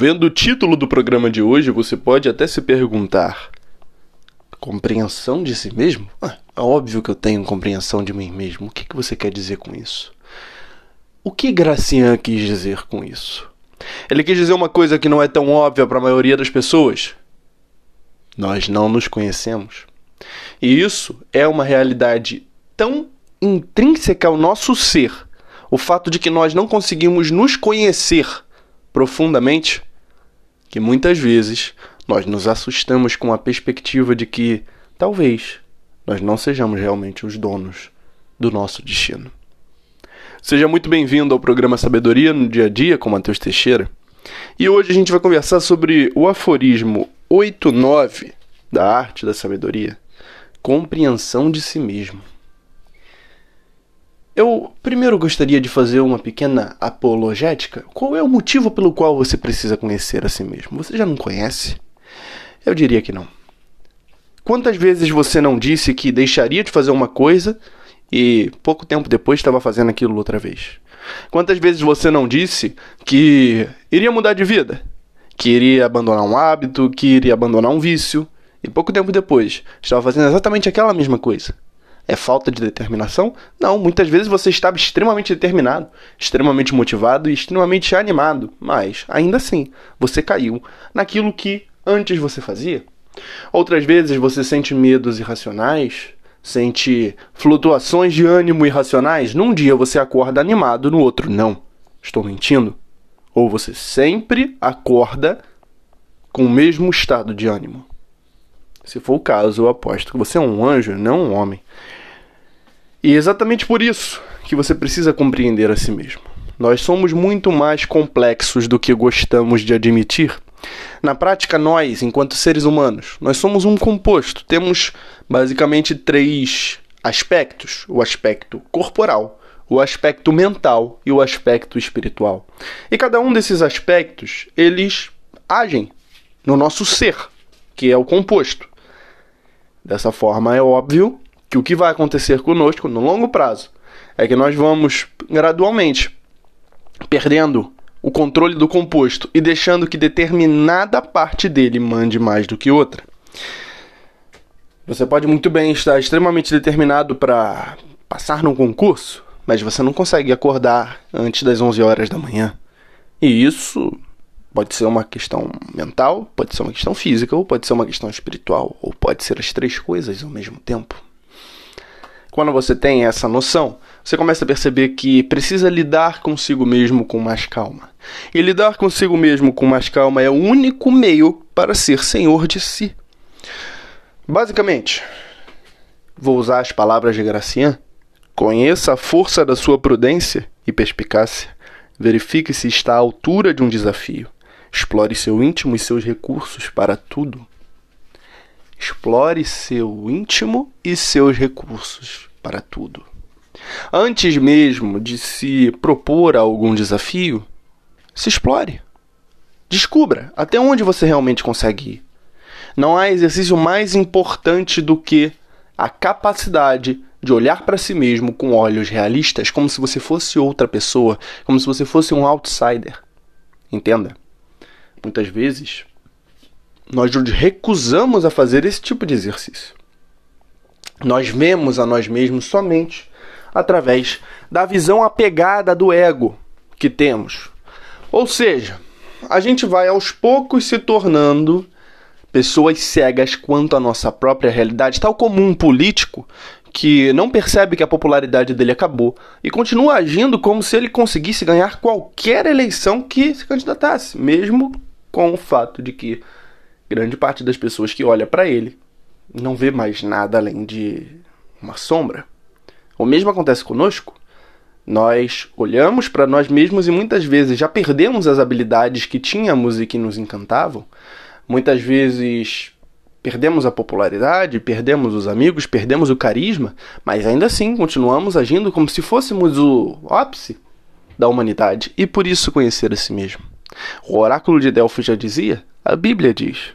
Vendo o título do programa de hoje, você pode até se perguntar: compreensão de si mesmo? Ah, é óbvio que eu tenho compreensão de mim mesmo. O que, que você quer dizer com isso? O que Gracian quis dizer com isso? Ele quis dizer uma coisa que não é tão óbvia para a maioria das pessoas. Nós não nos conhecemos. E isso é uma realidade tão intrínseca ao nosso ser, o fato de que nós não conseguimos nos conhecer profundamente, que muitas vezes nós nos assustamos com a perspectiva de que talvez nós não sejamos realmente os donos do nosso destino. Seja muito bem-vindo ao programa Sabedoria no Dia a Dia com Matheus Teixeira. E hoje a gente vai conversar sobre o aforismo 89 da arte da sabedoria, compreensão de si mesmo. Eu primeiro gostaria de fazer uma pequena apologética. Qual é o motivo pelo qual você precisa conhecer a si mesmo? Você já não conhece? Eu diria que não. Quantas vezes você não disse que deixaria de fazer uma coisa e pouco tempo depois estava fazendo aquilo outra vez? Quantas vezes você não disse que iria mudar de vida? Que iria abandonar um hábito, que iria abandonar um vício, e pouco tempo depois estava fazendo exatamente aquela mesma coisa? É falta de determinação? Não, muitas vezes você estava extremamente determinado, extremamente motivado e extremamente animado, mas ainda assim você caiu naquilo que antes você fazia. Outras vezes você sente medos irracionais, sente flutuações de ânimo irracionais. Num dia você acorda animado, no outro não. Estou mentindo? Ou você sempre acorda com o mesmo estado de ânimo? Se for o caso, eu aposto que você é um anjo, não um homem. E é exatamente por isso que você precisa compreender a si mesmo. Nós somos muito mais complexos do que gostamos de admitir. Na prática, nós, enquanto seres humanos, nós somos um composto. Temos basicamente três aspectos: o aspecto corporal, o aspecto mental e o aspecto espiritual. E cada um desses aspectos, eles agem no nosso ser, que é o composto. Dessa forma, é óbvio que o que vai acontecer conosco no longo prazo é que nós vamos gradualmente perdendo o controle do composto e deixando que determinada parte dele mande mais do que outra. Você pode muito bem estar extremamente determinado para passar num concurso, mas você não consegue acordar antes das 11 horas da manhã. E isso pode ser uma questão mental, pode ser uma questão física, ou pode ser uma questão espiritual, ou pode ser as três coisas ao mesmo tempo. Quando você tem essa noção, você começa a perceber que precisa lidar consigo mesmo com mais calma. E lidar consigo mesmo com mais calma é o único meio para ser senhor de si. Basicamente, vou usar as palavras de Gracian: conheça a força da sua prudência e perspicácia. Verifique se está à altura de um desafio. Explore seu íntimo e seus recursos para tudo. Explore seu íntimo e seus recursos para tudo. Antes mesmo de se propor a algum desafio, se explore. Descubra até onde você realmente consegue ir. Não há exercício mais importante do que a capacidade de olhar para si mesmo com olhos realistas, como se você fosse outra pessoa, como se você fosse um outsider. Entenda? Muitas vezes nós nos recusamos a fazer esse tipo de exercício. Nós vemos a nós mesmos somente através da visão apegada do ego que temos. Ou seja, a gente vai aos poucos se tornando pessoas cegas quanto à nossa própria realidade, tal como um político que não percebe que a popularidade dele acabou e continua agindo como se ele conseguisse ganhar qualquer eleição que se candidatasse, mesmo com o fato de que grande parte das pessoas que olha para ele não vê mais nada além de uma sombra. O mesmo acontece conosco. Nós olhamos para nós mesmos e muitas vezes já perdemos as habilidades que tínhamos e que nos encantavam. Muitas vezes perdemos a popularidade, perdemos os amigos, perdemos o carisma, mas ainda assim continuamos agindo como se fôssemos o ápice da humanidade e por isso conhecer a si mesmo. O oráculo de Delfos já dizia, a Bíblia diz: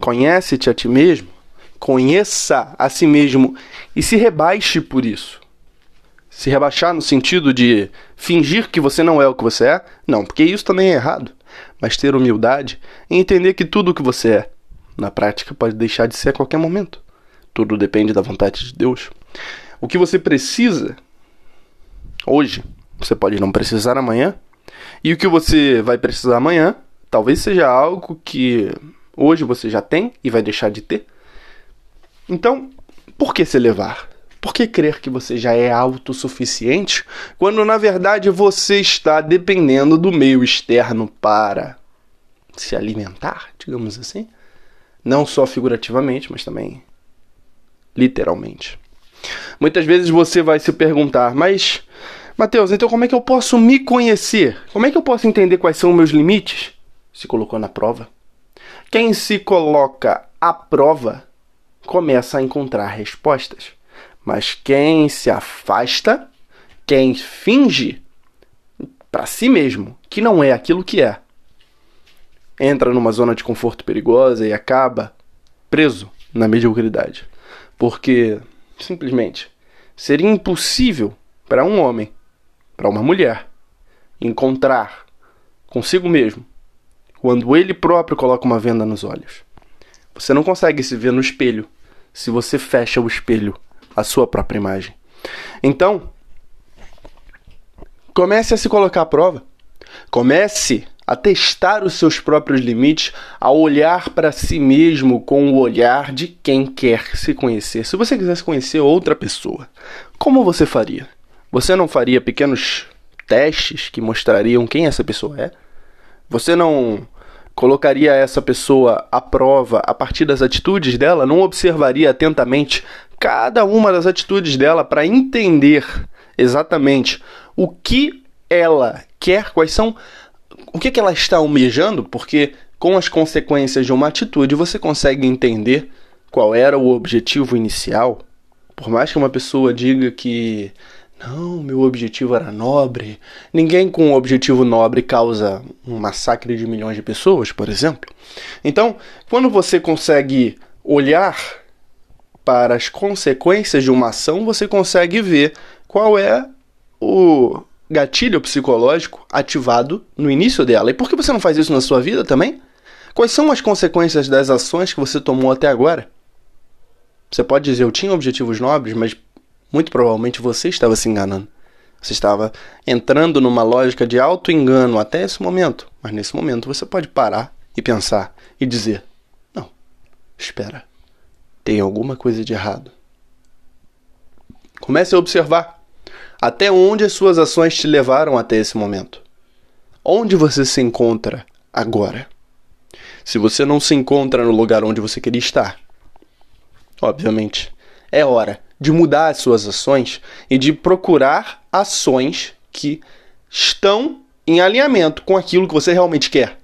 Conhece-te a ti mesmo, conheça a si mesmo e se rebaixe por isso. Se rebaixar no sentido de fingir que você não é o que você é? Não, porque isso também é errado. mas ter humildade e entender que tudo o que você é, na prática, pode deixar de ser a qualquer momento. Tudo depende da vontade de Deus. O que você precisa hoje, você pode não precisar amanhã. E o que você vai precisar amanhã, talvez seja algo que hoje você já tem e vai deixar de ter. Então, por que se elevar? Por que crer que você já é autossuficiente quando na verdade você está dependendo do meio externo para se alimentar, digamos assim? Não só figurativamente, mas também literalmente. Muitas vezes você vai se perguntar, mas Mateus, então como é que eu posso me conhecer? Como é que eu posso entender quais são os meus limites? Se colocou na prova. Quem se coloca à prova começa a encontrar respostas. Mas quem se afasta, quem finge para si mesmo que não é aquilo que é, entra numa zona de conforto perigosa e acaba preso na mediocridade. Porque simplesmente seria impossível para um homem, para uma mulher, encontrar consigo mesmo quando ele próprio coloca uma venda nos olhos. Você não consegue se ver no espelho se você fecha o espelho à sua própria imagem. Então, comece a se colocar à prova. Comece a testar os seus próprios limites, a olhar para si mesmo com o olhar de quem quer se conhecer. Se você quisesse conhecer outra pessoa, como você faria? Você não faria pequenos testes que mostrariam quem essa pessoa é? Você não colocaria essa pessoa à prova a partir das atitudes dela? Não observaria atentamente cada uma das atitudes dela para entender exatamente o que ela quer, quais são o que, que ela está almejando, porque com as consequências de uma atitude você consegue entender qual era o objetivo inicial. Por mais que uma pessoa diga que não, meu objetivo era nobre, ninguém com um objetivo nobre causa um massacre de milhões de pessoas, por exemplo. Então, quando você consegue olhar para as consequências de uma ação, você consegue ver qual é o gatilho psicológico ativado no início dela. E por que você não faz isso na sua vida também? Quais são as consequências das ações que você tomou até agora? Você pode dizer, eu tinha objetivos nobres, mas muito provavelmente você estava se enganando. Você estava entrando numa lógica de auto-engano até esse momento. Mas nesse momento você pode parar e pensar e dizer: Não, espera, tem alguma coisa de errado. Comece a observar até onde as suas ações te levaram até esse momento? Onde você se encontra agora? Se você não se encontra no lugar onde você queria estar, obviamente, é hora de mudar as suas ações e de procurar ações que estão em alinhamento com aquilo que você realmente quer.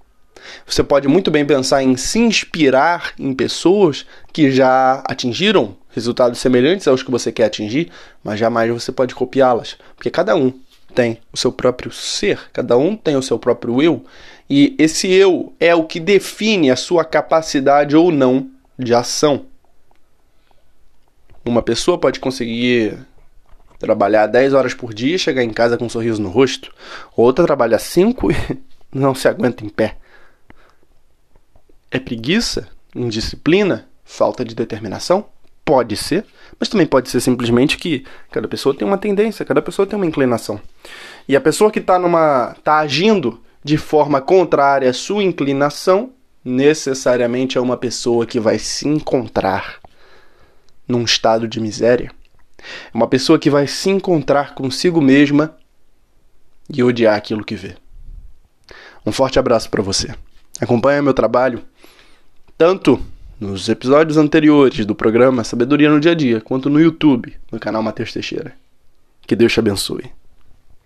Você pode muito bem pensar em se inspirar em pessoas que já atingiram resultados semelhantes aos que você quer atingir, mas jamais você pode copiá-las, porque cada um tem o seu próprio ser, cada um tem o seu próprio eu, e esse eu é o que define a sua capacidade ou não de ação. Uma pessoa pode conseguir trabalhar 10 horas por dia e chegar em casa com um sorriso no rosto, outra trabalha 5 e não se aguenta em pé. É preguiça? Indisciplina? Falta de determinação? Pode ser, mas também pode ser simplesmente que cada pessoa tem uma tendência, cada pessoa tem uma inclinação. E a pessoa que está numa. tá agindo de forma contrária à sua inclinação, necessariamente é uma pessoa que vai se encontrar num estado de miséria. É uma pessoa que vai se encontrar consigo mesma e odiar aquilo que vê. Um forte abraço para você. Acompanhe meu trabalho tanto nos episódios anteriores do programa Sabedoria no Dia a Dia, quanto no YouTube, no canal Matheus Teixeira. Que Deus te abençoe.